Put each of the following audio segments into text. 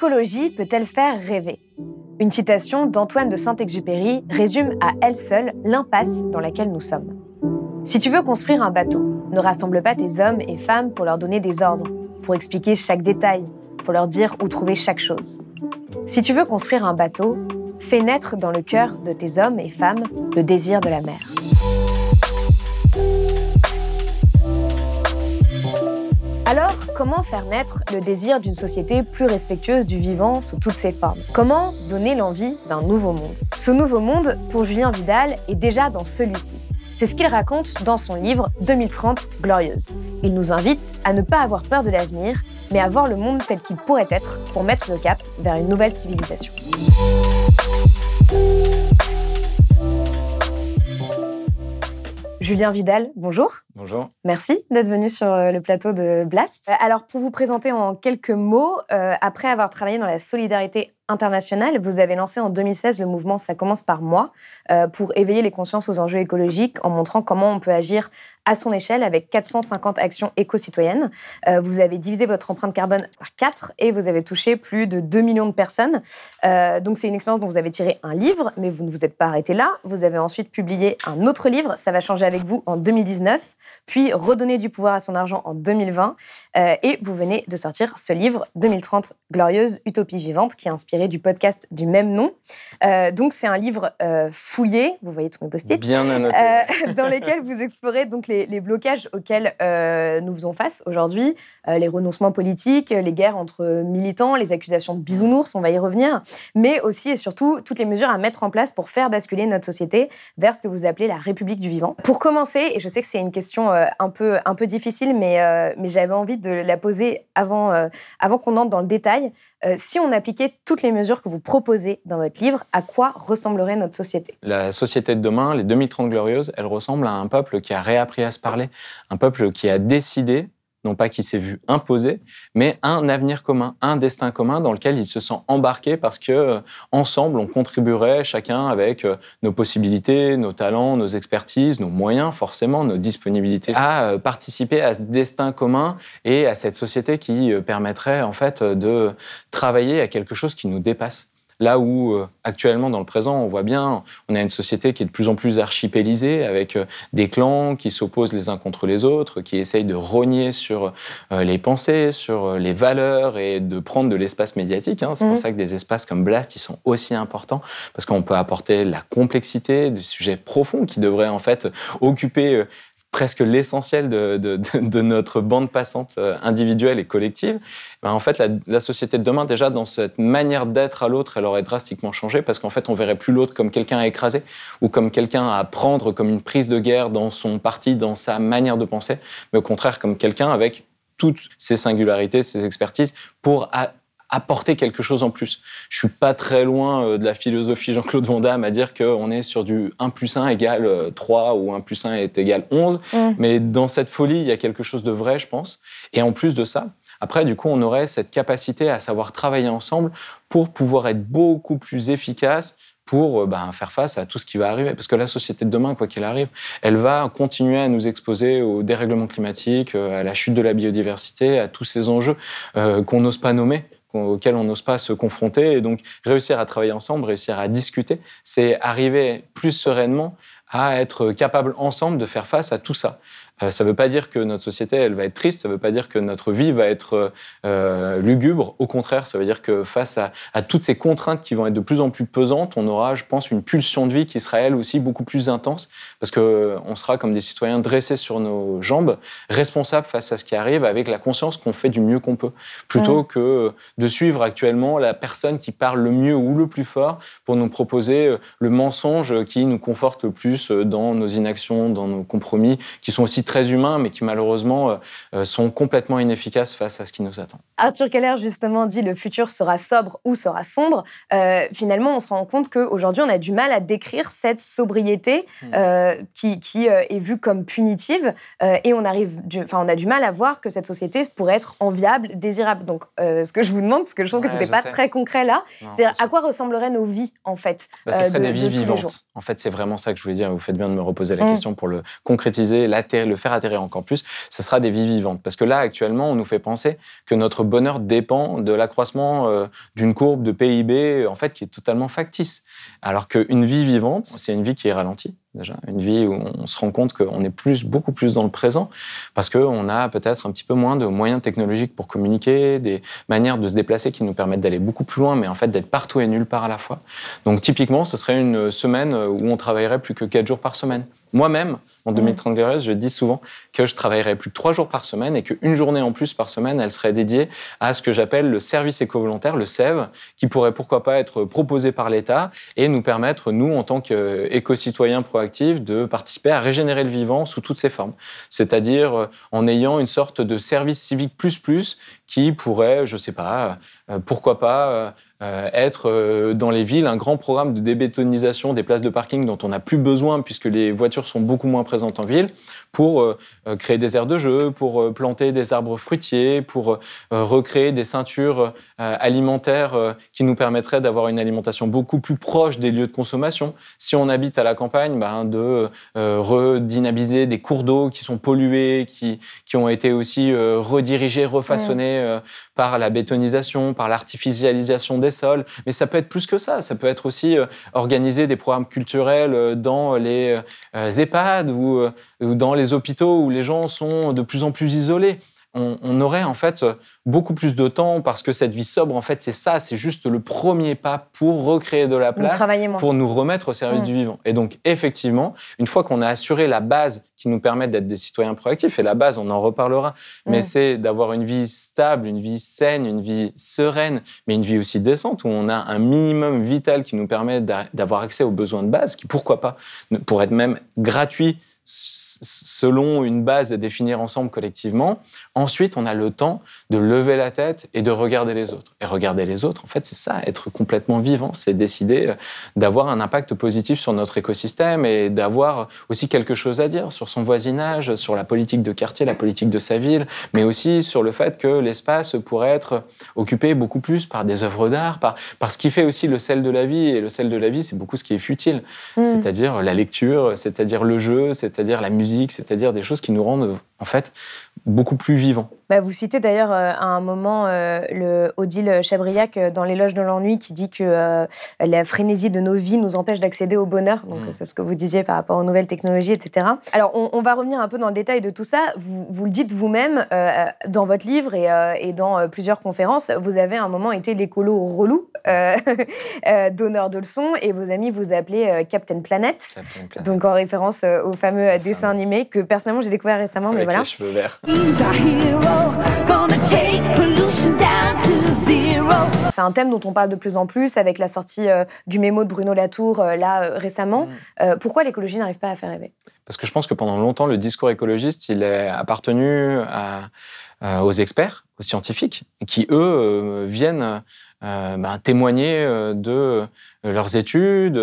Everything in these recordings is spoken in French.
L'écologie peut-elle faire rêver? Une citation d'Antoine de Saint-Exupéry résume à elle seule l'impasse dans laquelle nous sommes. Si tu veux construire un bateau, ne rassemble pas tes hommes et femmes pour leur donner des ordres, pour expliquer chaque détail, pour leur dire où trouver chaque chose. Si tu veux construire un bateau, fais naître dans le cœur de tes hommes et femmes le désir de la mer. Alors, comment faire naître le désir d'une société plus respectueuse du vivant sous toutes ses formes? Comment donner l'envie d'un nouveau monde? Ce nouveau monde, pour Julien Vidal, est déjà dans celui-ci. C'est ce qu'il raconte dans son livre 2030 Glorieuse. Il nous invite à ne pas avoir peur de l'avenir, mais à voir le monde tel qu'il pourrait être pour mettre le cap vers une nouvelle civilisation. Julien Vidal, bonjour. Bonjour. Merci d'être venu sur euh, le plateau de Blast. Euh, Alors, pour vous présenter en quelques mots, euh, après avoir travaillé dans la solidarité internationale, vous avez lancé en 2016 le mouvement Ça commence par moi pour éveiller les consciences aux enjeux écologiques en montrant comment on peut agir à son échelle avec 450 actions éco-citoyennes. Vous avez divisé votre empreinte carbone par 4 et vous avez touché plus de 2 millions de personnes. Donc, c'est une expérience dont vous avez tiré un livre, mais vous ne vous êtes pas arrêté là. Vous avez ensuite publié un autre livre, Ça va changer avec vous, en 2019, puis Redonner du pouvoir à son argent en 2020. Euh, et vous venez de sortir ce livre, 2030 Glorieuse, Utopie vivante, qui est inspiré du podcast du même nom. Euh, donc, c'est un livre euh, fouillé, vous voyez tous mes post-it, dans lesquels vous explorez donc les, les blocages auxquels nous faisons face aujourd'hui, les renoncements politiques, les guerres entre militants, les accusations de bisounours, on va y revenir, mais aussi et surtout toutes les mesures à mettre en place pour faire basculer notre société vers ce que vous appelez la République du vivant. Pour commencer, et je sais que c'est une question euh, un peu un peu difficile, mais euh, mais j'avais envie de la poser avant euh, avant qu'on entre dans le détail. Si on appliquait toutes les mesures que vous proposez dans votre livre, à quoi ressemblerait notre société? La société de demain, les 2030 glorieuses, elle ressemble à un peuple qui a réappris à se parler, un peuple qui a décidé, non pas qui s'est vu imposer, mais un avenir commun, un destin commun dans lequel il se sent embarqué parce que euh, ensemble on contribuerait chacun avec euh, nos possibilités, nos talents, nos expertises, nos moyens forcément, nos disponibilités à euh, participer à ce destin commun et à cette société qui permettrait en fait de travailler à quelque chose qui nous dépasse. Là où euh, actuellement dans le présent, on voit bien, on a une société qui est de plus en plus archipélisée avec euh, des clans qui s'opposent les uns contre les autres, qui essayent de rogner sur euh, les pensées, sur les valeurs et de prendre de l'espace médiatique. hein. C'est pour ça que des espaces comme Blast, ils sont aussi importants parce qu'on peut apporter la complexité des sujets profonds qui devraient en fait occuper presque l'essentiel de, de- notre bande passante euh, individuelle et collective, ben, en fait, la, la société de demain, déjà, dans cette manière d'être à l'autre, elle aurait drastiquement changé parce qu'en fait, on verrait plus l'autre comme quelqu'un à écraser ou comme quelqu'un à prendre comme une prise de guerre dans son parti, dans sa manière de penser, mais au contraire comme quelqu'un avec toutes ses singularités, ses expertises pour apporter quelque chose en plus. Je suis pas très loin euh, de la philosophie Jean-Claude Van Damme à dire qu'on est sur du 1 plus 1 égale euh, 3 ou 1 plus 1 est égal 11. Mm. Mais dans cette folie, il y a quelque chose de vrai, je pense. Et en plus de ça, après, du coup, on aurait cette capacité à savoir travailler ensemble pour pouvoir être beaucoup plus efficace pour euh, ben, faire face à tout ce qui va arriver. Parce que la société de demain, quoi qu'il arrive, elle va continuer à nous exposer au dérèglement climatique, euh, à la chute de la biodiversité, à tous ces enjeux euh, qu'on n'ose pas nommer auxquels on n'ose pas se confronter. Et donc, réussir à travailler ensemble, réussir à discuter, c'est arriver plus sereinement à être capables ensemble de faire face à tout ça. Euh, ça ne veut pas dire que notre société, elle va être triste, ça ne veut pas dire que notre vie va être euh, lugubre. Au contraire, ça veut dire que face à, à, toutes ces contraintes qui vont être de plus en plus pesantes, on aura, je pense, une pulsion de vie qui sera elle aussi beaucoup plus intense, parce que euh, on sera comme des citoyens dressés sur nos jambes, responsables face à ce qui arrive, avec la conscience qu'on fait du mieux qu'on peut, plutôt que de suivre actuellement la personne qui parle le mieux ou le plus fort pour nous proposer le mensonge qui nous conforte le plus dans nos inactions, dans nos compromis, qui sont aussi très humains, mais qui malheureusement euh, euh, sont complètement inefficaces face à ce qui nous attend. Arthur Keller, justement, dit le futur sera sobre ou sera sombre. Euh, finalement, on se rend compte qu'aujourd'hui, on a du mal à décrire cette sobriété hmm. qui, qui est vue comme punitive et on, arrive enfin, on a du mal à voir que cette société pourrait être enviable, désirable. Donc, ce que je vous demande, parce que je trouve que ce n'était pas très concret là, c'est à quoi ressembleraient nos vies, en fait bah, Ce serait des vies vivantes. En fait, c'est vraiment ça que je voulais dire. Vous faites bien de me reposer la hmm. question pour le concrétiser, le faire atterrir encore plus, ce sera des vies vivantes. Parce que là, actuellement, on nous fait penser que notre bonheur dépend de l'accroissement euh, d'une courbe de PIB, en fait, qui est totalement factice. Alors qu'une vie vivante, c'est une vie qui est ralentie. Déjà, une vie où on se rend compte qu'on est plus, beaucoup plus dans le présent, parce qu'on a peut-être un petit peu moins de moyens technologiques pour communiquer, des manières de se déplacer qui nous permettent d'aller beaucoup plus loin, mais en fait d'être partout et nulle part à la fois. Donc typiquement, ce serait une semaine où on travaillerait plus que 4 jours par semaine. Moi-même, en 2030 Glorieuse, je dis souvent que je travaillerais plus que trois jours par semaine et qu'une journée en plus par semaine, elle serait dédiée à ce que j'appelle le service éco-volontaire, le SEV, qui pourrait pourquoi pas être proposé par l'État et nous permettre, nous, en tant qu'éco-citoyens proactifs, de participer à régénérer le vivant sous toutes ses formes. C'est-à-dire euh, en ayant une sorte de service civique plus plus qui pourrait, je sais pas, euh, pourquoi pas euh, être dans les villes un grand programme de débétonisation des places de parking dont on n'a plus besoin puisque les voitures sont beaucoup moins présentes en ville, pour euh, euh, créer des aires de jeu, pour euh, planter des arbres fruitiers, pour recréer des ceintures alimentaires qui nous permettraient d'avoir une alimentation beaucoup plus proche des lieux de consommation. Si on habite à la campagne, ben, de redynamiser des cours d'eau qui sont pollués, qui, qui ont été aussi redirigés, refaçonnés par la bétonisation, par l'artificialisation des Mais ça peut être plus que ça. Ça peut être aussi organiser des programmes culturels dans les EHPAD ou, ou dans les hôpitaux où les gens sont de plus en plus isolés. On, aurait en fait beaucoup plus de temps parce que cette vie sobre, en fait, c'est ça, c'est juste le premier pas pour recréer de la place, pour nous remettre au service mm. du vivant. Et donc, effectivement, une fois qu'on a assuré la base qui nous permet d'être des citoyens proactifs, et la base, on en reparlera, mais mm. c'est d'avoir une vie stable, une vie saine, une vie sereine, mais une vie aussi décente où on a un minimum vital qui nous permet d'avoir accès aux besoins de base, qui pourquoi pas, pour être même gratuit selon une base à définir ensemble collectivement. Ensuite, on a le temps de lever la tête et de regarder les autres. Et regarder les autres, en fait, c'est ça, être complètement vivant, c'est décider euh, d'avoir un impact positif sur notre écosystème et d'avoir aussi quelque chose à dire sur son voisinage, sur la politique de quartier, la politique de sa ville, mais aussi sur le fait que l'espace pourrait être occupé beaucoup plus par des œuvres d'art, par, par ce qui fait aussi le sel de la vie. Et le sel de la vie, c'est beaucoup ce qui est futile, mmh. c'est-à-dire la lecture, c'est-à-dire le jeu, c'est c'est-à-dire la musique, c'est-à-dire des choses qui nous rendent en fait beaucoup plus vivants. Bah, vous citez d'ailleurs euh, à un moment euh, le Odile Chabriac euh, dans L'éloge de l'ennui qui dit que la frénésie de nos vies nous empêche d'accéder au bonheur. Donc mm. c'est ce que vous disiez par rapport aux nouvelles technologies, etc. Alors on, va revenir un peu dans le détail de tout ça. Vous, vous le dites vous-même dans votre livre et, et, dans plusieurs conférences. Vous avez à un moment été l'écolo relou, donneur de leçons, et vos amis vous appelaient Captain Planet, Captain Planet. donc en référence au fameux dessin animé que personnellement j'ai découvert récemment. Avec mais voilà. les cheveux verts. C'est un thème dont on parle de plus en plus avec la sortie euh, du mémo de Bruno Latour euh, là euh, récemment. Mm. pourquoi l'écologie n'arrive pas à faire rêver? Parce que je pense que pendant longtemps, le discours écologiste, il est appartenu aux experts, aux scientifiques, qui eux viennent ben, témoigner de leurs études,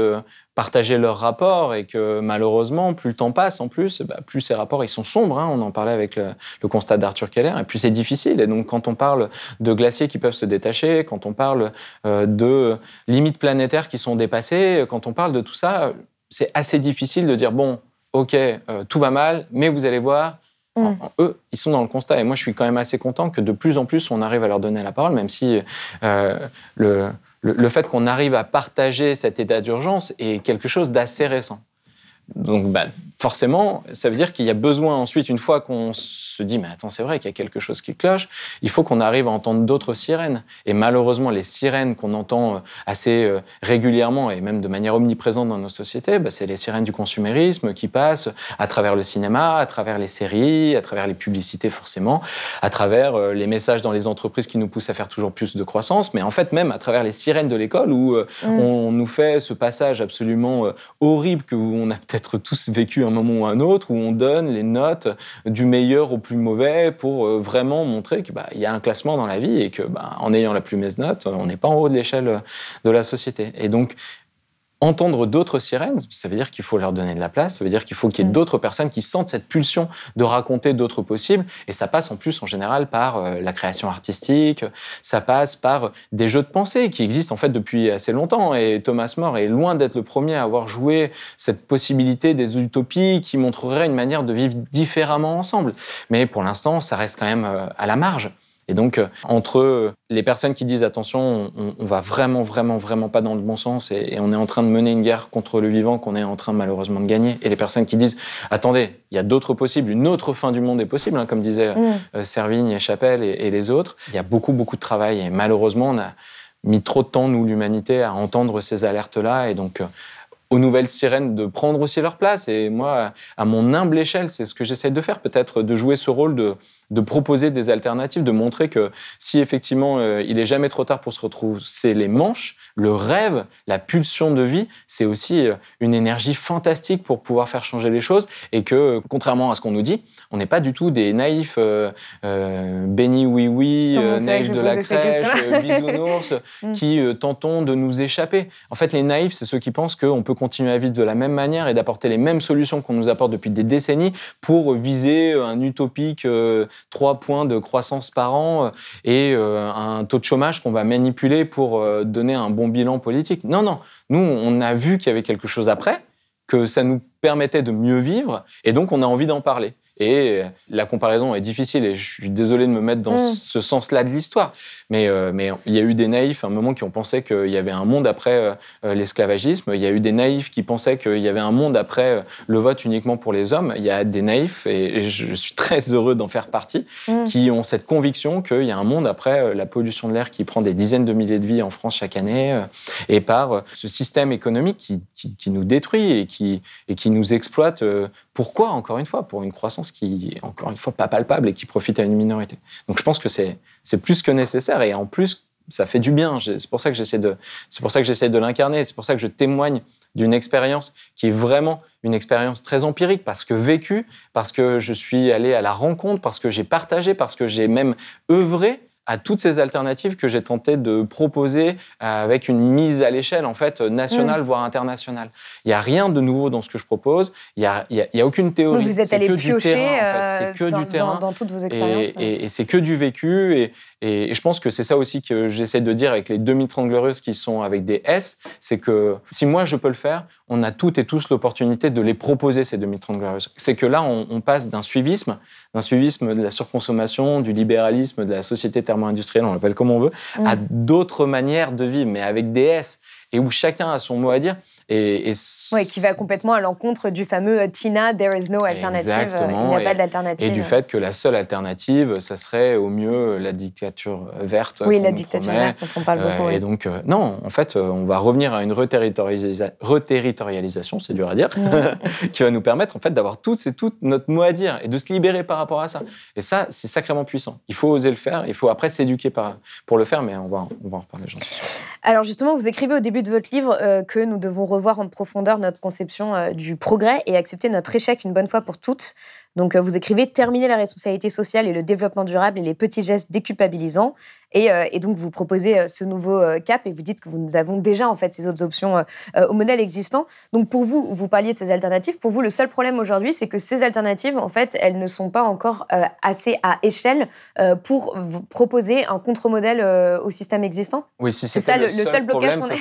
partager leurs rapports et que malheureusement, plus le temps passe en plus, bah, plus ces rapports ils sont sombres. Hein. On en parlait avec le, constat d'Arthur Keller. Et plus c'est difficile. Et donc quand on parle de glaciers qui peuvent se détacher, quand on parle euh, de limites planétaires qui sont dépassées, quand on parle de tout ça, c'est assez difficile de dire bon, ok, euh, tout va mal, mais vous allez voir. Mm. eux, ils sont dans le constat. Et moi, je suis quand même assez content que de plus en plus, on arrive à leur donner la parole, même si euh, le, le, fait qu'on arrive à partager cet état d'urgence est quelque chose d'assez récent. Donc, bah, forcément, ça veut dire qu'il y a besoin ensuite, une fois qu'on se dit, mais attends, c'est vrai qu'il y a quelque chose qui cloche, il faut qu'on arrive à entendre d'autres sirènes. Et malheureusement, les sirènes qu'on entend euh, assez euh, régulièrement et même de manière omniprésente dans nos sociétés, bah, c'est les sirènes du consumérisme qui passent à travers le cinéma, à travers les séries, à travers les publicités forcément, à travers euh, les messages dans les entreprises qui nous poussent à faire toujours plus de croissance, mais en fait même à travers les sirènes de l'école où mm. on nous fait ce passage absolument horrible que on a peut-être tous vécu un moment ou un autre, où on donne les notes du meilleur au plus mauvais pour euh, vraiment montrer qu'il bah, y a un classement dans la vie et que bah, en ayant la plus mauvaise note, on n'est pas en haut de l'échelle de la société. Et donc, entendre d'autres sirènes, ça veut dire qu'il faut leur donner de la place, ça veut dire qu'il faut qu'il y ait mm. d'autres personnes qui sentent cette pulsion de raconter d'autres possibles, et ça passe en plus en général par euh, la création artistique, ça passe par des jeux de pensée qui existent en fait depuis assez longtemps, et Thomas More est loin d'être le premier à avoir joué cette possibilité des utopies qui montreraient une manière de vivre différemment ensemble. Mais pour l'instant, ça reste quand même euh, à la marge. Et donc, euh, entre les personnes qui disent attention, on, va vraiment, vraiment, vraiment pas dans le bon sens et, on est en train de mener une guerre contre le vivant qu'on est en train malheureusement de gagner, et les personnes qui disent attendez, il y a d'autres possibles, une autre fin du monde est possible, hein, comme disaient mm. euh, Servigne et Chapelle et, les autres, il y a beaucoup, beaucoup de travail et malheureusement, on a mis trop de temps, nous, l'humanité, à entendre ces alertes-là et donc euh, aux nouvelles sirènes de prendre aussi leur place. Et moi, à mon humble échelle, c'est ce que j'essaie de faire, peut-être de jouer ce rôle de, de proposer des alternatives, de montrer que si effectivement euh, il est jamais trop tard pour se retrousser les manches, le rêve, la pulsion de vie, c'est aussi euh, une énergie fantastique pour pouvoir faire changer les choses et que contrairement à ce qu'on nous dit, on n'est pas du tout des naïfs euh bénis oui oui, naïfs de la crèche, bisounours, mm. qui tentons de nous échapper. En fait, les naïfs, c'est ceux qui pensent qu'on peut continuer à vivre de la même manière et d'apporter les mêmes solutions qu'on nous apporte depuis des décennies pour viser un utopique 3 points de croissance par an euh, et euh, un taux de chômage qu'on va manipuler pour euh, donner un bon bilan politique. Non, non. Nous, on a vu qu'il y avait quelque chose après, que ça nous permettait de mieux vivre, et donc on a envie d'en parler. Et la comparaison est difficile et je suis désolé de me mettre dans mm. ce sens-là de l'histoire. Mais, euh, mais il y a eu des naïfs à un moment qui ont pensé qu'il y avait un monde après euh, euh, l'esclavagisme. Il y a eu des naïfs qui pensaient qu'il y avait un monde après le vote uniquement pour les hommes. Il y a des naïfs, et je suis très heureux d'en faire partie, mm. qui ont cette conviction qu'il y a un monde après la pollution de l'air qui prend des dizaines de milliers de vies en France chaque année, et par ce système économique qui, qui, qui nous détruit et qui, et qui nous exploite. Pourquoi, encore une fois Pour une croissance qui est, encore une fois, pas palpable et qui profite à une minorité. Donc je pense que c'est plus que nécessaire et en plus, ça fait du bien. C'est pour ça que j'essaie de, c'est pour ça que j'essaie de l'incarner. C'est pour ça que je témoigne d'une expérience qui est vraiment une expérience très empirique parce que vécue, parce que je suis allé à la rencontre, parce que j'ai partagé, parce que j'ai même œuvré à toutes ces alternatives que j'ai tenté de proposer euh, avec une mise à l'échelle en fait nationale mm. voire internationale. Il n'y a rien de nouveau dans ce que je propose. Il n'y a, a, y a, aucune théorie. vous êtes allé piocher C'est que dans, du terrain. Dans, toutes vos expériences. Et, et, c'est que du vécu. Et, et je pense que c'est ça aussi que j'essaie de dire avec les 2030 glorieuses qui sont avec des S. C'est que si moi je peux le faire, on a toutes et tous l'opportunité de les proposer ces 2030 glorieuses. C'est que là, on, on passe d'un suivisme, d'un suivisme de la surconsommation, du libéralisme, de la société thermo-industrielle, on l'appelle comme on veut, à mm. d'autres manières de vivre, mais avec des S, et où chacun a son mot à dire. Et, qui va complètement à l'encontre du fameux euh, Tina, there is no alternative. Euh, il n'y a pas d'alternative. Et du fait que la seule alternative, ça serait au mieux la dictature verte. Oui, la dictature verte dont on parle beaucoup. Euh, et donc, non, en fait, on va revenir à une reterritorialisation, c'est dur à dire, qui va nous permettre en fait d'avoir toutes et toutes notre mot à dire et de se libérer par rapport à ça. Et ça, c'est sacrément puissant. Il faut oser le faire. Il faut après s'éduquer pour le faire, mais on va, on va en reparler. Alors justement, vous écrivez au début de votre livre que nous devons revoir en profondeur notre conception euh, du progrès et accepter notre échec une bonne fois pour toutes. Donc, euh, vous écrivez terminer la responsabilité sociale et le développement durable et les petits gestes déculpabilisants. Et, euh, et donc, vous proposez ce nouveau cap et vous dites que nous avons déjà en fait ces autres options au modèle existant. Donc, pour vous, vous parliez de ces alternatives. Pour vous, le seul problème aujourd'hui, c'est que ces alternatives, en fait, elles ne sont pas encore assez à échelle pour proposer un contre-modèle au système existant. Oui, si c'est ça le, seul, problème. Ça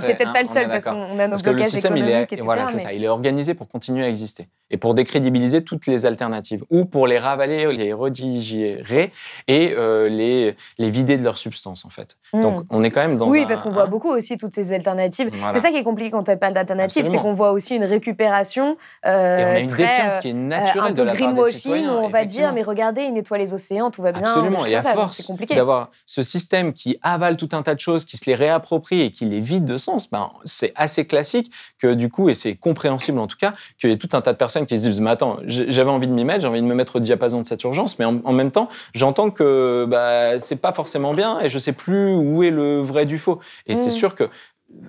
c'est peut-être pas le seul parce qu'on a nos blocages économiques, etc. Voilà, c'est ça. Il est organisé pour continuer à exister. Et pour décrédibiliser toutes les alternatives, ou pour les ravaler, les redigérer et euh, les, les vider de leur substance, en fait. Hmm. Donc, on est quand même dans Oui, un- parce qu'on voit beaucoup aussi toutes ces alternatives. Voilà. C'est ça qui est compliqué quand on parle d'alternatives, c'est qu'on voit aussi une récupération. Et on a une très, défiance euh, qui est euh, naturelle un de peu la part des citoyens. où on va dire, mais regardez, ils nettoient les océans, tout va bien. Absolument. Et à force d'avoir ce système qui avale tout un tas de choses, qui se les réapproprie et qui les vide de sens, ben, c'est assez classique que du coup, et c'est compréhensible en tout cas, qu'il y ait tout un tas de personnes qui se disent, mais attends, j'avais envie de m'y mettre, j'ai envie de me mettre au diapason de cette urgence, mais en, en même temps, j'entends que bah, c'est pas forcément bien et je sais plus où est le vrai du faux. Et c'est Mm. sûr que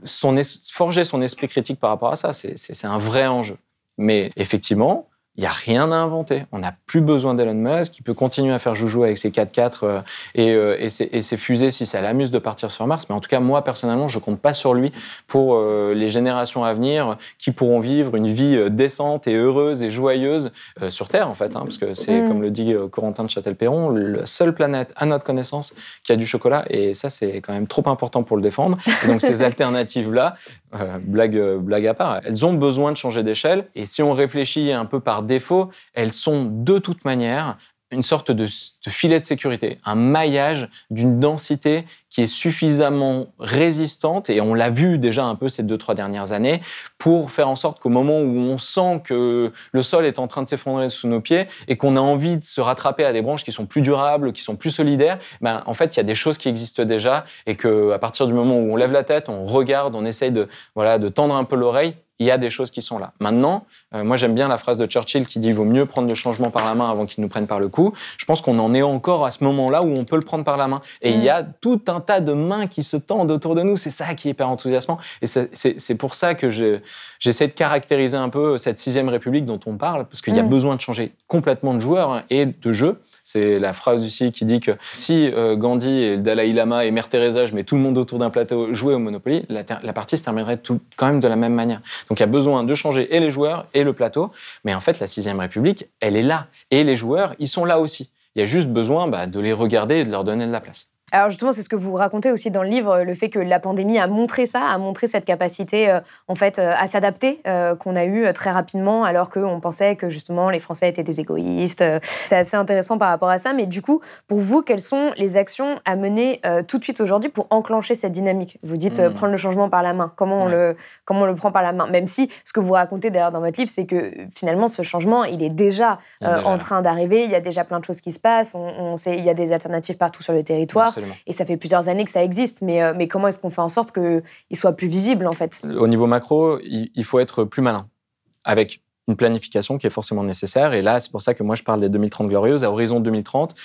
son forger son esprit critique par rapport à ça, c'est un vrai enjeu. Mais effectivement, il n'y a rien à inventer. On n'a plus besoin d'Elon Musk. Il peut continuer à faire joujou avec ses 4x4 euh, et, euh, et, ses, et ses fusées si ça l'amuse de partir sur Mars. Mais en tout cas, moi, personnellement, je compte pas sur lui pour euh, les générations à venir qui pourront vivre une vie décente et heureuse et joyeuse sur Terre, en fait. hein, parce que c'est, Mm. comme le dit Corentin de Châtel-Perron, la seule planète, à notre connaissance, qui a du chocolat. Et ça, c'est quand même trop important pour le défendre. Et donc, ces alternatives-là, euh, blague, euh, blague à part, elles ont besoin de changer d'échelle. Et si on réfléchit un peu par défaut, elles sont de toute manière une sorte de, filet de sécurité, un maillage d'une densité qui est suffisamment résistante, et on l'a vu déjà un peu ces deux, trois dernières années, pour faire en sorte qu'au moment où on sent que le sol est en train de s'effondrer sous nos pieds et qu'on a envie de se rattraper à des branches qui sont plus durables, qui sont plus solidaires, ben, en fait, il y a des choses qui existent déjà et que à partir du moment où on lève la tête, on regarde, on essaye de, voilà, de tendre un peu l'oreille, il y a des choses qui sont là. Maintenant, euh, moi j'aime bien la phrase de Churchill qui dit il vaut mieux prendre le changement par la main avant qu'il nous prenne par le cou. Je pense qu'on en est encore à ce moment-là où on peut le prendre par la main. Et il y a tout un tas de mains qui se tendent autour de nous. C'est ça qui est hyper enthousiasmant. Et c'est- pour ça que je- j'essaie de caractériser un peu cette sixième République dont on parle, parce qu'il y a Mm. besoin de changer complètement de joueurs hein, et de jeux. C'est la phrase aussi qui dit que si euh, Gandhi et le Dalai Lama et Mère Teresa, je mets tout le monde autour d'un plateau, jouaient au Monopoly, la partie se terminerait tout, quand même de la même manière. Donc il y a besoin de changer et les joueurs et le plateau. Mais en fait, la sixième République, elle est là. Et les joueurs, ils sont là aussi. Il y a juste besoin bah, de les regarder et de leur donner de la place. Alors justement, c'est ce que vous racontez aussi dans le livre, le fait que la pandémie a montré ça, a montré cette capacité euh, en fait euh, à s'adapter euh, qu'on a eu euh, très rapidement, alors qu'on pensait que justement les Français étaient des égoïstes. Euh, C'est assez intéressant par rapport à ça. Mais du coup, pour vous, quelles sont les actions à mener euh, tout de suite aujourd'hui pour enclencher cette dynamique? Vous dites euh, Mhm. prendre le changement par la main. Comment on Ouais. le comment on le prend par la main? Même si ce que vous racontez d'ailleurs dans votre livre, c'est que finalement ce changement, il est déjà, Il est euh, déjà en train d'arriver. Il y a déjà plein de choses qui se passent. On, on sait, il y a des alternatives partout sur le territoire. Absolument. Et ça fait plusieurs années que ça existe, mais, euh, mais comment est-ce qu'on fait en sorte qu'il soit plus visible, en fait? Au niveau macro, il, il faut être plus malin, avec une planification qui est forcément nécessaire. Et là, c'est pour ça que moi, je parle des 2030 glorieuses. À horizon 2030,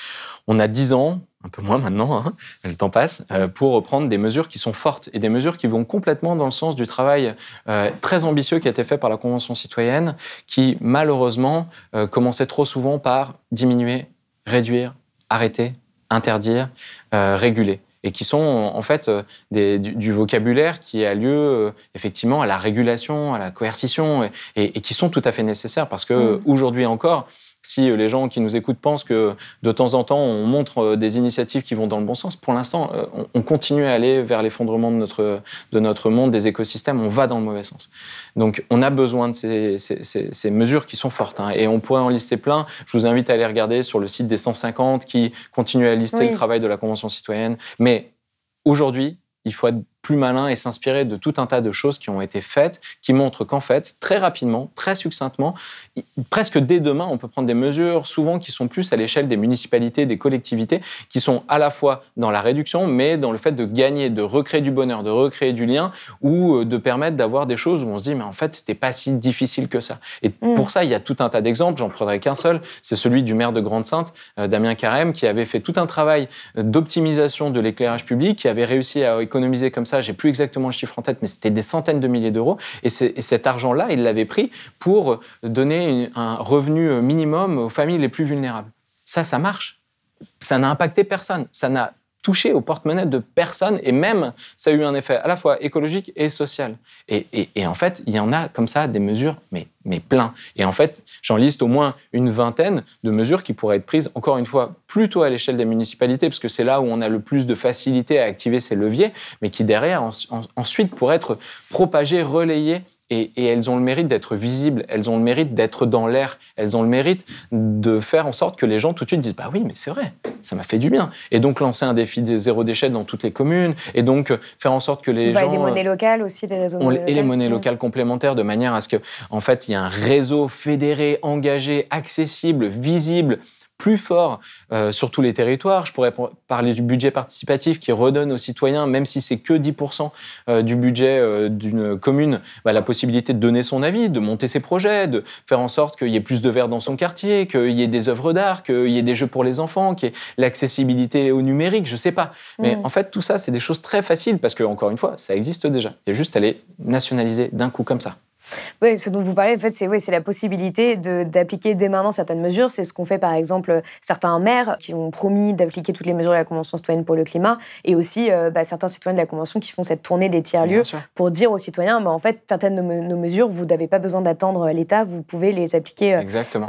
on a 10 ans, un peu moins maintenant, hein, le temps passe, euh, pour prendre des mesures qui sont fortes et des mesures qui vont complètement dans le sens du travail euh, très ambitieux qui a été fait par la Convention citoyenne, qui malheureusement euh, commençait trop souvent par diminuer, réduire, arrêter, interdire, euh, réguler et qui sont en fait euh, des- du, du vocabulaire qui a lieu euh, effectivement à la régulation, à la coercition, et, et- et qui sont tout à fait nécessaires parce que Mm. aujourd'hui encore, si euh, les gens qui nous écoutent pensent que de temps en temps on montre euh, des initiatives qui vont dans le bon sens, pour l'instant euh, on, on continue à aller vers l'effondrement de notre, de notre monde, des écosystèmes, on va dans le mauvais sens. Donc on a besoin de ces, ces- ces- ces mesures qui sont fortes hein, et on pourrait en lister plein. Je vous invite à aller regarder sur le site des 150 qui continue à lister Oui. le travail de la Convention citoyenne. Mais aujourd'hui, il faut être plus malin et s'inspirer de tout un tas de choses qui ont été faites, qui montrent qu'en fait, très rapidement, très succinctement, presque dès demain, on peut prendre des mesures, souvent qui sont plus à l'échelle des municipalités, des collectivités, qui sont à la fois dans la réduction, mais dans le fait de gagner, de recréer du bonheur, de recréer du lien, ou euh, de permettre d'avoir des choses où on se dit, mais en fait, c'était pas si difficile que ça. Et Mm. pour ça, il y a tout un tas d'exemples, j'en prendrai qu'un seul, c'est celui du maire de Grande-Sainte, euh, Damien Carême, qui avait fait tout un travail euh, d'optimisation de l'éclairage public, qui avait réussi à économiser comme ça, j'ai plus exactement le chiffre en tête, mais c'était des centaines de milliers d'euros. Et, cet argent-là, il l'avait pris pour donner un revenu euh, minimum aux familles les plus vulnérables. Ça, ça marche. Ça n'a impacté personne. Ça n'a touché au porte-monnaie de personne. Et même, ça a eu un effet à la fois écologique et social. Et, et- en fait, il y en a comme ça des mesures, mais, mais plein. Et en fait, j'en liste au moins une vingtaine de mesures qui pourraient être prises, encore une fois, plutôt à l'échelle des municipalités, parce que c'est là où on a le plus de facilité à activer ces leviers, mais qui derrière, en- en- ensuite, pourraient être propagées, relayées et, elles ont le mérite d'être visibles, elles ont le mérite d'être dans l'air, elles ont le mérite de faire en sorte que les gens tout de suite disent bah oui mais c'est vrai, ça m'a fait du bien. Et donc lancer un défi de zéro déchet dans toutes les communes et donc faire en sorte que les bah, gens des monnaies locales aussi des réseaux et les monnaies locales complémentaires de manière à ce que en fait il y ait un réseau fédéré, engagé, accessible, visible plus fort euh, sur tous les territoires. Je pourrais parler du budget participatif qui redonne aux citoyens, même si c'est que 10% euh, du budget euh, d'une commune, bah, la possibilité de donner son avis, de monter ses projets, de faire en sorte qu'il y ait plus de verre dans son quartier, qu'il y ait des œuvres d'art, qu'il y ait des jeux pour les enfants, qu'il y ait l'accessibilité au numérique, je sais pas. Mais mm. en fait, tout ça, c'est des choses très faciles parce que, encore une fois, ça existe déjà. Il y a juste à les nationaliser d'un coup comme ça. Oui, ce dont vous parlez, en fait, c'est oui, la possibilité d'appliquer dès maintenant certaines mesures. C'est ce qu'ont fait, par exemple, certains maires qui ont promis d'appliquer toutes les mesures de la Convention citoyenne pour le climat, et aussi euh, bah, certains citoyens de la Convention qui font cette tournée des tiers-lieux pour dire aux citoyens, bah, en fait, certaines de nos mesures, vous n'avez pas besoin d'attendre l'État, vous pouvez les appliquer euh,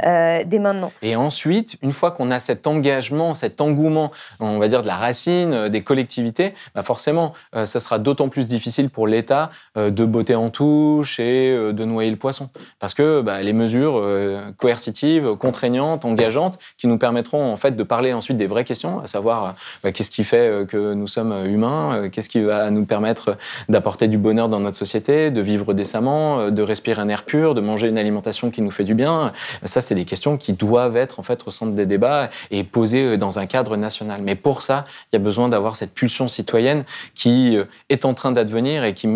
euh, dès maintenant. Et ensuite, une fois qu'on a cet engagement, cet engouement, on va dire, de la racine, des collectivités, bah, forcément, ça sera d'autant plus difficile pour l'État de botter en touche et de noyer le poisson. Parce que bah, les mesures euh, coercitives, contraignantes, engageantes, qui nous permettront en fait de parler ensuite des vraies questions, à savoir bah, qu'est-ce qui fait euh, que nous sommes humains, euh, qu'est-ce qui va nous permettre d'apporter du bonheur dans notre société, de vivre décemment, de respirer un air pur, de manger une alimentation qui nous fait du bien. Ça, c'est des questions qui doivent être en fait au centre des débats et posées dans un cadre national. Mais pour ça, il y a besoin d'avoir cette pulsion citoyenne qui est en train d'advenir et qui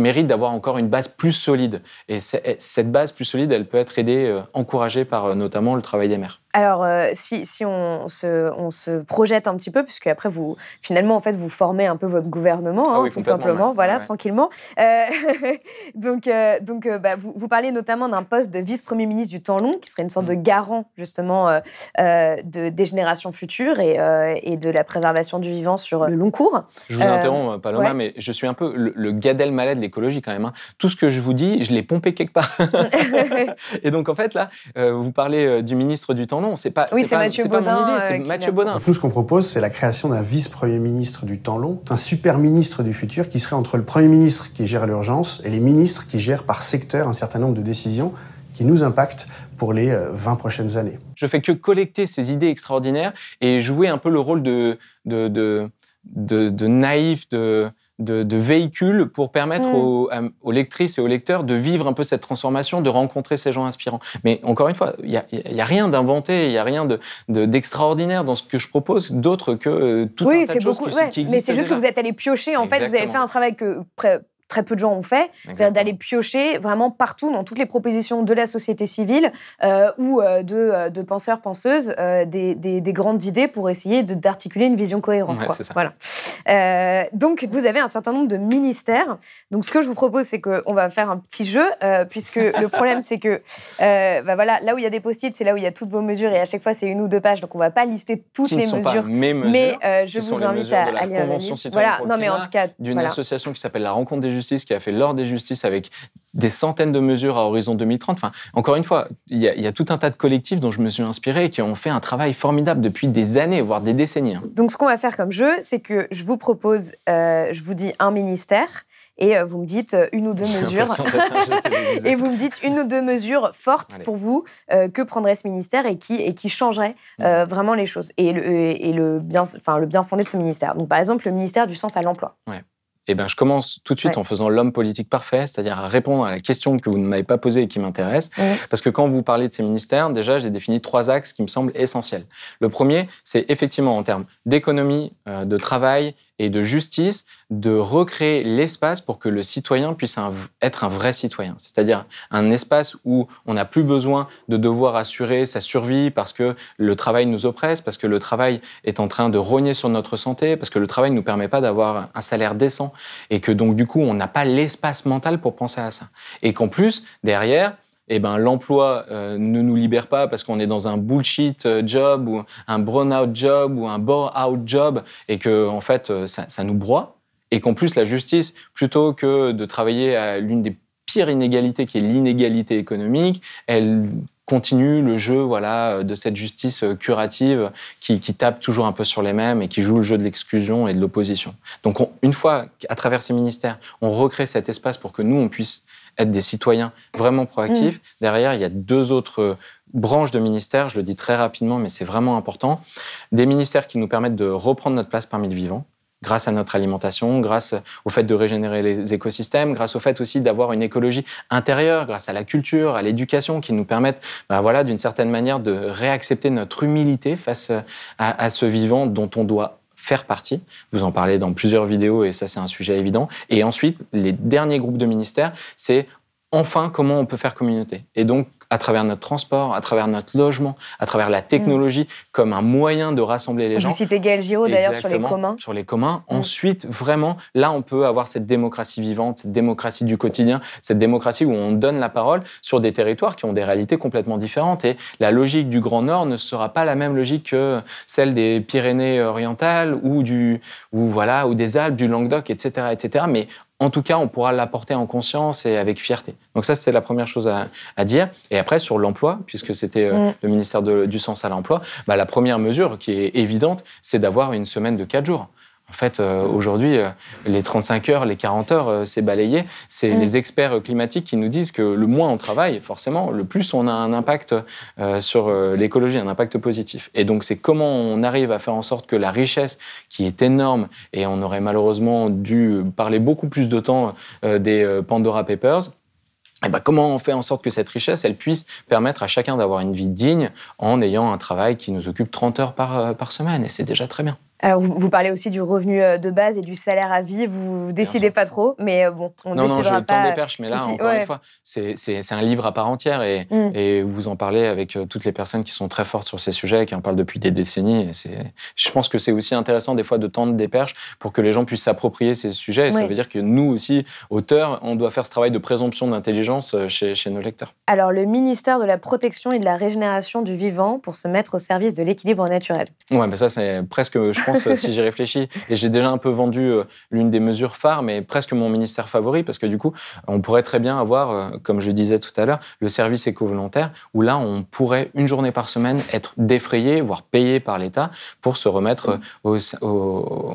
mérite d'avoir encore une base plus solide. Et cette base plus solide, elle peut être aidée, euh, encouragée par euh, notamment le travail des maires. Alors, euh, si, si on, se, on, se, projette un petit peu, puisque après, vous, finalement, en fait, vous formez un peu votre gouvernement, ah hein, tout simplement, voilà, tranquillement. Euh, donc, euh, donc bah, vous, vous, parlez notamment d'un poste de vice-premier ministre du temps long, qui serait une sorte de mm. garant, justement, de, des générations futures et, et, de la préservation du vivant sur le long cours. Je vous interromps, Paloma, mais je suis un peu le, le Gadel malade de l'écologie, quand même. Hein. Tout ce que je vous dis, je l'ai pompé quelque part. et donc, en fait, là, vous parlez du ministre du temps non, c'est pas, c'est pas, mon idée, c'est euh, Mathieu Baudin. nous, ce qu'on propose, c'est la création d'un vice-premier ministre du temps long, un super ministre du futur qui serait entre le premier ministre qui gère l'urgence et les ministres qui gèrent par secteur un certain nombre de décisions qui nous impactent pour les 20 euh, prochaines années. Je fais que collecter ces idées extraordinaires et jouer un peu le rôle de, de, de, de naïf, de, de, véhicules pour permettre mm. aux, lectrices et aux lecteurs de vivre un peu cette transformation, de rencontrer ces gens inspirants. Mais encore une fois, il n'y a, rien d'inventé, il n'y a rien d'extraordinaire dans ce que je propose, d'autre que euh, tout un tas de choses qui, Mais c'est juste que vous êtes allé piocher, en fait, vous avez fait un travail que très peu de gens ont fait, c'est d'aller piocher vraiment partout dans toutes les propositions de la société civile euh, ou euh, de, euh, de, penseurs, penseuses, des, des, grandes idées pour essayer d'articuler une vision cohérente. Voilà. donc, vous avez un certain nombre de ministères. Donc, ce que je vous propose, c'est qu'on va faire un petit jeu, puisque le problème, c'est que bah voilà, là où il y a des post-it, c'est là où il y a toutes vos mesures, et à chaque fois, c'est une ou deux pages, donc on ne va pas lister toutes les mesures. Pas mes mesures. Mais je vous invite à, à, lire. Voilà, non, mais en tout cas, d'une association qui s'appelle la Rencontre des qui a fait l'ordre des justices avec des centaines de mesures à horizon 2030. Enfin, encore une fois, il y, a, tout un tas de collectifs dont je me suis inspiré et qui ont fait un travail formidable depuis des années, voire des décennies. Hein. Donc, ce qu'on va faire comme jeu, c'est que je vous propose, euh, je vous dis un ministère et euh, vous me dites euh, une ou deux mesures. et vous me dites une ou deux mesures fortes pour vous que prendrait ce ministère et qui, et qui changerait mmh. vraiment les choses et le, et le, bien, enfin, le bien fondé de ce ministère. Donc, par exemple, le ministère du sens à l'emploi. Ouais. Eh ben, je commence tout de suite en faisant l'homme politique parfait, c'est-à-dire à répondre à la question que vous ne m'avez pas posée et qui m'intéresse. Parce que quand vous parlez de ces ministères, déjà, j'ai défini trois axes qui me semblent essentiels. Le premier, c'est effectivement en termes d'économie, euh, de travail et de justice, de recréer l'espace pour que le citoyen puisse être un vrai citoyen. C'est-à-dire un espace où on n'a plus besoin de devoir assurer sa survie parce que le travail nous oppresse, parce que le travail est en train de rogner sur notre santé, parce que le travail ne nous permet pas d'avoir un salaire décent et que donc du coup on n'a pas l'espace mental pour penser à ça. Et qu'en plus, derrière, eh ben, l'emploi euh, ne nous libère pas parce qu'on est dans un bullshit euh, job ou un burn-out job ou un bore-out job et que en fait euh, ça, nous broie et qu'en plus la justice plutôt que de travailler à l'une des pires inégalités qui est l'inégalité économique, elle continue le jeu voilà de cette justice curative qui, qui, tape toujours un peu sur les mêmes et qui joue le jeu de l'exclusion et de l'opposition. Donc une fois à travers ces ministères, on recrée cet espace pour que nous on puisse être des citoyens vraiment proactifs. Mm. Derrière, il y a deux autres branches de ministères, je le dis très rapidement, mais c'est vraiment important. Des ministères qui nous permettent de reprendre notre place parmi le vivant grâce à notre alimentation, grâce au fait de régénérer les écosystèmes, grâce au fait aussi d'avoir une écologie intérieure, grâce à la culture, à l'éducation, qui nous permettent, bah voilà, d'une certaine manière, de réaccepter notre humilité face à, à ce vivant dont on doit faire partie. Vous en parlez dans plusieurs vidéos et ça c'est un sujet évident. Et ensuite, les derniers groupes de ministères, c'est enfin comment on peut faire communauté. Et donc, à travers notre transport, à travers notre logement, à travers la technologie, comme un moyen de rassembler les gens. Vous citez Gaël Giraud d'ailleurs sur les communs. Sur les communs. Mm. Ensuite, vraiment, là, on peut avoir cette démocratie vivante, cette démocratie du quotidien, cette démocratie où on donne la parole sur des territoires qui ont des réalités complètement différentes. Et la logique du Grand Nord ne sera pas la même logique que celle des Pyrénées orientales ou du, ou voilà, ou des Alpes, du Languedoc, etc., etc. Mais en tout cas, on pourra l'apporter en conscience et avec fierté. Donc ça, c'était la première chose à, dire. Et après, sur l'emploi, puisque c'était euh, mm. le ministère du Sens à l'emploi, bah, la première mesure qui est évidente, c'est d'avoir une semaine de quatre jours. En fait, euh, aujourd'hui, euh, les 35 heures, les 40 heures, euh, c'est balayé. C'est mm. les experts climatiques qui nous disent que le moins on travaille, forcément, le plus on a un impact sur l'écologie, un impact positif. Et donc, c'est comment on arrive à faire en sorte que la richesse, qui est énorme, et on aurait malheureusement dû parler beaucoup plus de temps des Pandora Papers, et eh ben, comment on fait en sorte que cette richesse, elle puisse permettre à chacun d'avoir une vie digne en ayant un travail qui nous occupe 30 heures par, par semaine. Et c'est déjà très bien. Alors, vous, parlez aussi du revenu euh, de base et du salaire à vie. Vous décidez pas trop, mais euh, bon, on non, décidera non, je tends des perches, mais là, encore une fois, c'est un livre à part entière et, mm. et, vous en parlez avec euh, toutes les personnes qui sont très fortes sur ces sujets, qui en parlent depuis des décennies. Et je pense que c'est aussi intéressant des fois de tendre des perches pour que les gens puissent s'approprier ces sujets. Et ça veut dire que nous aussi, auteurs, on doit faire ce travail de présomption d'intelligence chez, chez nos lecteurs. Alors, le ministère de la Protection et de la Régénération du Vivant pour se mettre au service de l'équilibre naturel. Ouais, mais ça, c'est presque, je pense, si j'y réfléchis. Et j'ai déjà un peu vendu euh, l'une des mesures phares, mais presque mon ministère favori, parce que du coup, on pourrait très bien avoir, euh, comme je disais tout à l'heure, le service éco-volontaire, où là, on pourrait une journée par semaine être défrayé, voire payé par l'État pour se remettre au,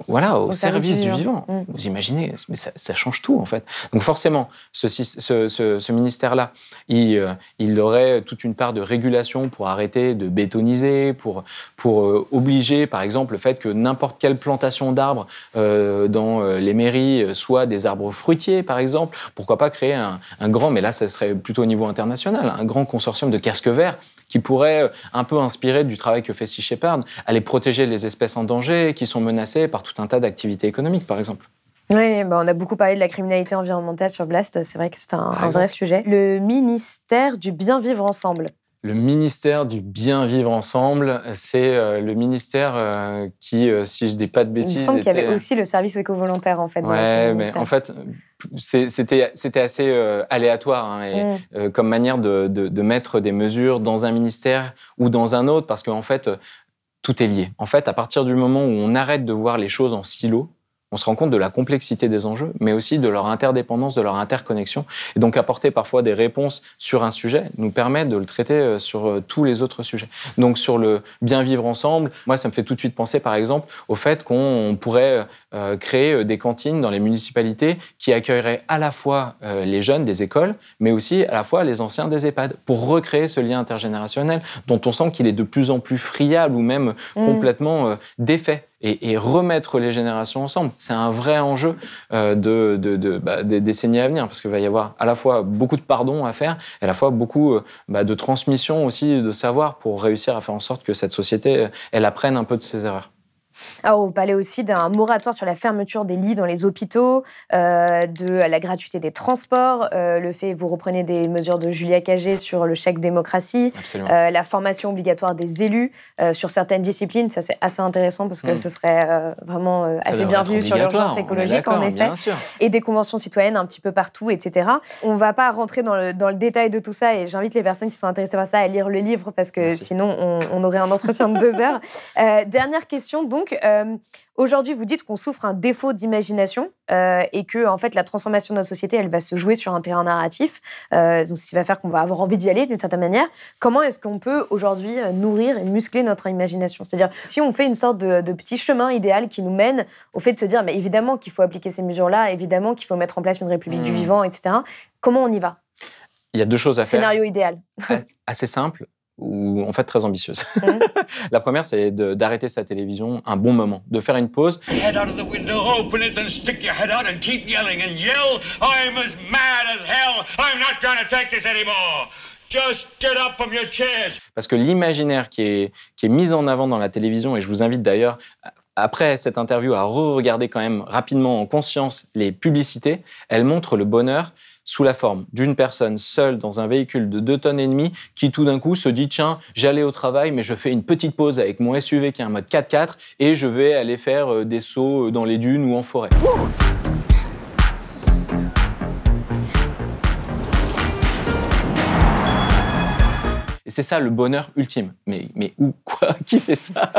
voilà, au, service, du vivant. Mm. Vous imaginez, mais ça, change tout, en fait. Donc forcément, ce, ce, ce, ministère-là, il, euh, il aurait toute une part de régulation pour arrêter de bétoniser, pour, pour obliger, par exemple, le fait que n'importe quel plantation d'arbres euh, dans euh, les mairies, euh, soit des arbres fruitiers par exemple. Pourquoi pas créer un, grand, mais là ça serait plutôt au niveau international, un grand consortium de casques verts qui pourrait un peu inspirer du travail que fait Sea Shepherd, aller protéger les espèces en danger qui sont menacées par tout un tas d'activités économiques par exemple. Oui, bah on a beaucoup parlé de la criminalité environnementale sur Blast, c'est vrai que c'est un, un vrai sujet. Le ministère du bien vivre ensemble. Le ministère du bien vivre ensemble, c'est euh, le ministère euh, qui, euh, si je dis pas de bêtises, il me semble qu'il y avait aussi le service éco-volontaire en fait. Ouais, mais en fait, c'était c'était assez aléatoire hein, et, mm. comme manière de, de, de, mettre des mesures dans un ministère ou dans un autre, parce qu'en fait, tout est lié. En fait, à partir du moment où on arrête de voir les choses en silo, on se rend compte de la complexité des enjeux, mais aussi de leur interdépendance, de leur interconnexion. Et donc apporter parfois des réponses sur un sujet nous permet de le traiter euh, sur euh, tous les autres sujets. Donc sur le bien vivre ensemble, moi ça me fait tout de suite penser par exemple au fait qu'on pourrait euh, créer des cantines dans les municipalités qui accueilleraient à la fois les jeunes des écoles, mais aussi à la fois les anciens des EHPAD, pour recréer ce lien intergénérationnel dont on sent qu'il est de plus en plus friable ou même mmh. complètement défait et, remettre les générations ensemble. C'est un vrai enjeu euh, bah, des décennies à venir, parce qu'il va y avoir à la fois beaucoup de pardon à faire, et à la fois beaucoup euh, bah, de transmission aussi de savoir pour réussir à faire en sorte que cette société, euh, elle apprenne un peu de ses erreurs. Alors, vous parlez aussi d'un moratoire sur la fermeture des lits dans les hôpitaux, euh, de la gratuité des transports, euh, le fait, vous reprenez des mesures de Julia Cagé sur le chèque démocratie, euh, la formation obligatoire des élus sur certaines disciplines. Ça, c'est assez intéressant parce que mm. ce serait vraiment assez bienvenu sur l'urgence écologique, en effet. Et des conventions citoyennes un petit peu partout, etc. On ne va pas rentrer dans le, dans le, détail de tout ça et j'invite les personnes qui sont intéressées par ça à lire le livre parce que sinon, on, on, aurait un entretien de deux heures. dernière question, donc donc, euh, aujourd'hui, vous dites qu'on souffre un défaut d'imagination euh, et que, en fait, la transformation de notre société, elle va se jouer sur un terrain narratif. Euh, donc, ce qui va faire qu'on va avoir envie d'y aller d'une certaine manière. Comment est-ce qu'on peut aujourd'hui nourrir et muscler notre imagination? C'est-à-dire, si on fait une sorte de, de, petit chemin idéal qui nous mène au fait de se dire, mais évidemment qu'il faut appliquer ces mesures-là, évidemment qu'il faut mettre en place une république du Mmh. vivant, etc. Comment on y va? Il y a deux choses à faire. Scénario idéal. Assez simple ou en fait très ambitieuse. La première, c'est d'arrêter sa télévision un bon moment, de faire une pause. Parce que l'imaginaire qui est, qui est mis en avant dans la télévision, et je vous invite d'ailleurs, après cette interview, à re-regarder quand même rapidement en conscience les publicités, elles montrent le bonheur sous la forme d'une personne seule dans un véhicule de 2 tonnes et demie qui tout d'un coup se dit tiens j'allais au travail mais je fais une petite pause avec mon SUV qui est un mode 4x4 et je vais aller faire euh, des sauts dans les dunes ou en forêt. Et c'est ça le bonheur ultime. Mais, mais où Quoi Qui fait ça?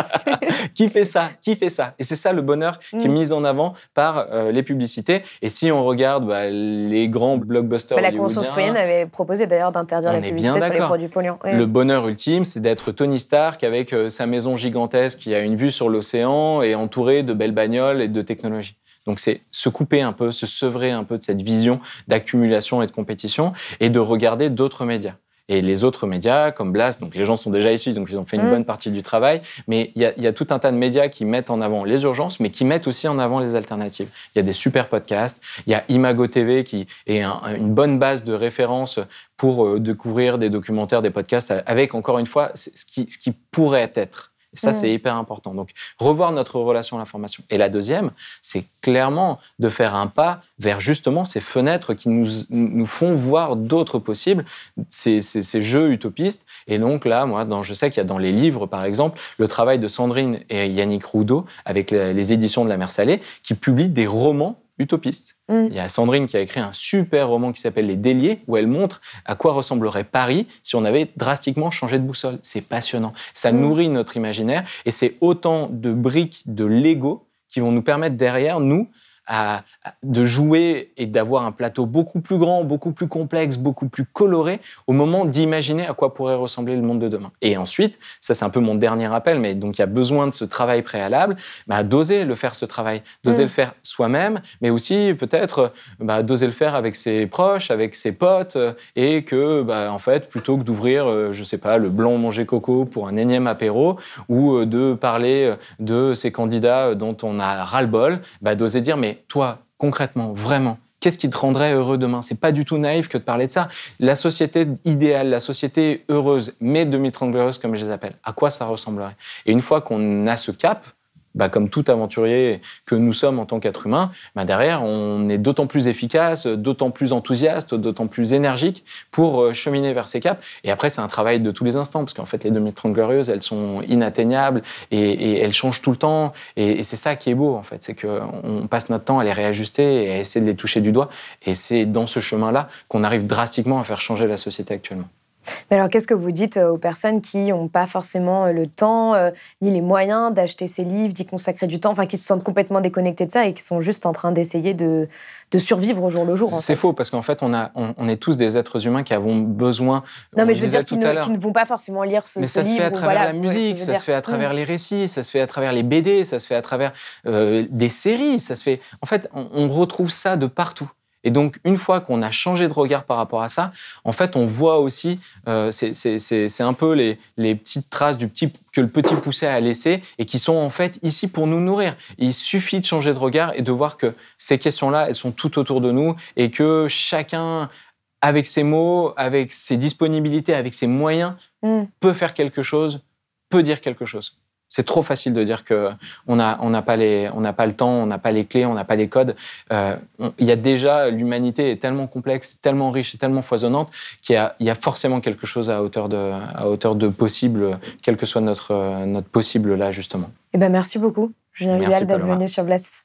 Qui fait ça? Qui fait ça? Et c'est ça le bonheur qui est Mm. mis en avant par euh, les publicités. Et si on regarde bah, les grands blockbusters Bah, la Convention citoyenne avait proposé d'ailleurs d'interdire la publicité sur les produits polluants. Oui. le bonheur ultime, c'est d'être Tony Stark avec euh, sa maison gigantesque qui a une vue sur l'océan et entouré de belles bagnoles et de technologies. Donc c'est se couper un peu, se sevrer un peu de cette vision d'accumulation et de compétition et de regarder d'autres médias. Et les autres médias, comme Blast, donc les gens sont déjà issus, donc ils ont fait une Mm. bonne partie du travail. Mais il y, a- il y a tout un tas de médias qui mettent en avant les urgences, mais qui mettent aussi en avant les alternatives. Il y a des super podcasts. Il y a Imago TV qui est un- une bonne base de référence pour euh, découvrir des documentaires, des podcasts, avec encore une fois c'est ce qui, ce qui pourrait être. Et ça, c'est hyper important. Donc, revoir notre relation à l'information. Et la deuxième, c'est clairement de faire un pas vers justement ces fenêtres qui nous, nous font voir d'autres possibles, ces, ces- ces jeux utopistes. Et donc là, moi, dans, je sais qu'il y a dans les livres, par exemple, le travail de Sandrine et Yannick Roudot, avec les, les éditions de la Mer Salée, qui publient des romans utopistes. Mm. Il y a Sandrine qui a écrit un super roman qui s'appelle Les Déliés, où elle montre à quoi ressemblerait Paris si on avait drastiquement changé de boussole. C'est passionnant. Ça Mm. nourrit notre imaginaire et c'est autant de briques de Lego qui vont nous permettre derrière, nous, à- de jouer et d'avoir un plateau beaucoup plus grand, beaucoup plus complexe, beaucoup plus coloré au moment d'imaginer à quoi pourrait ressembler le monde de demain. Et ensuite, ça c'est un peu mon dernier appel, mais donc il y a besoin de ce travail préalable, bah, d'oser le faire ce travail, d'oser Mm. le faire soi-même, mais aussi peut-être bah, d'oser le faire avec ses proches, avec ses potes, euh, et que bah, en fait, plutôt que d'ouvrir, euh, je sais pas, le blanc manger coco pour un énième apéro, ou euh, de parler de ces candidats dont on a ras-le-bol, bah, d'oser dire mais toi, concrètement, vraiment, qu'est-ce qui te rendrait heureux demain? C'est pas du tout naïf que de parler de ça. La société idéale, la société heureuse, mais 2030 glorieuse comme je les appelle, à quoi ça ressemblerait? Et une fois qu'on a ce cap, bah, comme tout aventurier que nous sommes en tant qu'être humain, bah, derrière, on est d'autant plus efficace, d'autant plus enthousiaste, d'autant plus énergique pour euh, cheminer vers ces caps. Et après, c'est un travail de tous les instants, parce qu'en fait, les 2030 glorieuses, elles sont inatteignables et, elles changent tout le temps. Et, et c'est ça qui est beau, en fait, c'est qu'on passe notre temps à les réajuster et à essayer de les toucher du doigt. Et c'est dans ce chemin-là qu'on arrive drastiquement à faire changer la société actuellement. Mais alors, qu'est-ce que vous dites euh, aux personnes qui n'ont pas forcément euh, le temps euh, ni les moyens d'acheter ces livres, d'y consacrer du temps, enfin qui se sentent complètement déconnectés de ça et qui sont juste en train d'essayer de, de survivre au jour le jour C'est faux, parce qu'en fait, on, a, on, on est tous des êtres humains qui avons besoin. Non, on mais je veux dire tout qui à ne, qui ne vont pas forcément lire ce, Mais ce ça se livre. fait à travers voilà, la musique, ça se fait à travers les récits, ça se fait à travers les BD, ça se fait à travers euh, des séries, ça se fait. En fait, on, on retrouve ça de partout. Et donc, une fois qu'on a changé de regard par rapport à ça, en fait, on voit aussi, euh, c'est- un peu les, les petites traces du petit, que le petit pousset a laissé et qui sont en fait ici pour nous nourrir. Il suffit de changer de regard et de voir que ces questions-là, elles sont tout autour de nous et que chacun, avec ses mots, avec ses disponibilités, avec ses moyens, Mm. peut faire quelque chose, peut dire quelque chose. C'est trop facile de dire que on n'a on pas les on n'a pas le temps, on n'a pas les clés, on n'a pas les codes. Euh, Il y a déjà l'humanité est tellement complexe, tellement riche, et tellement foisonnante qu'il y a, il y a forcément quelque chose à hauteur de à hauteur de possible, quel que soit notre euh, notre possible là justement. Eh ben, merci beaucoup, Julien Vidal, d'être venu sur Blast.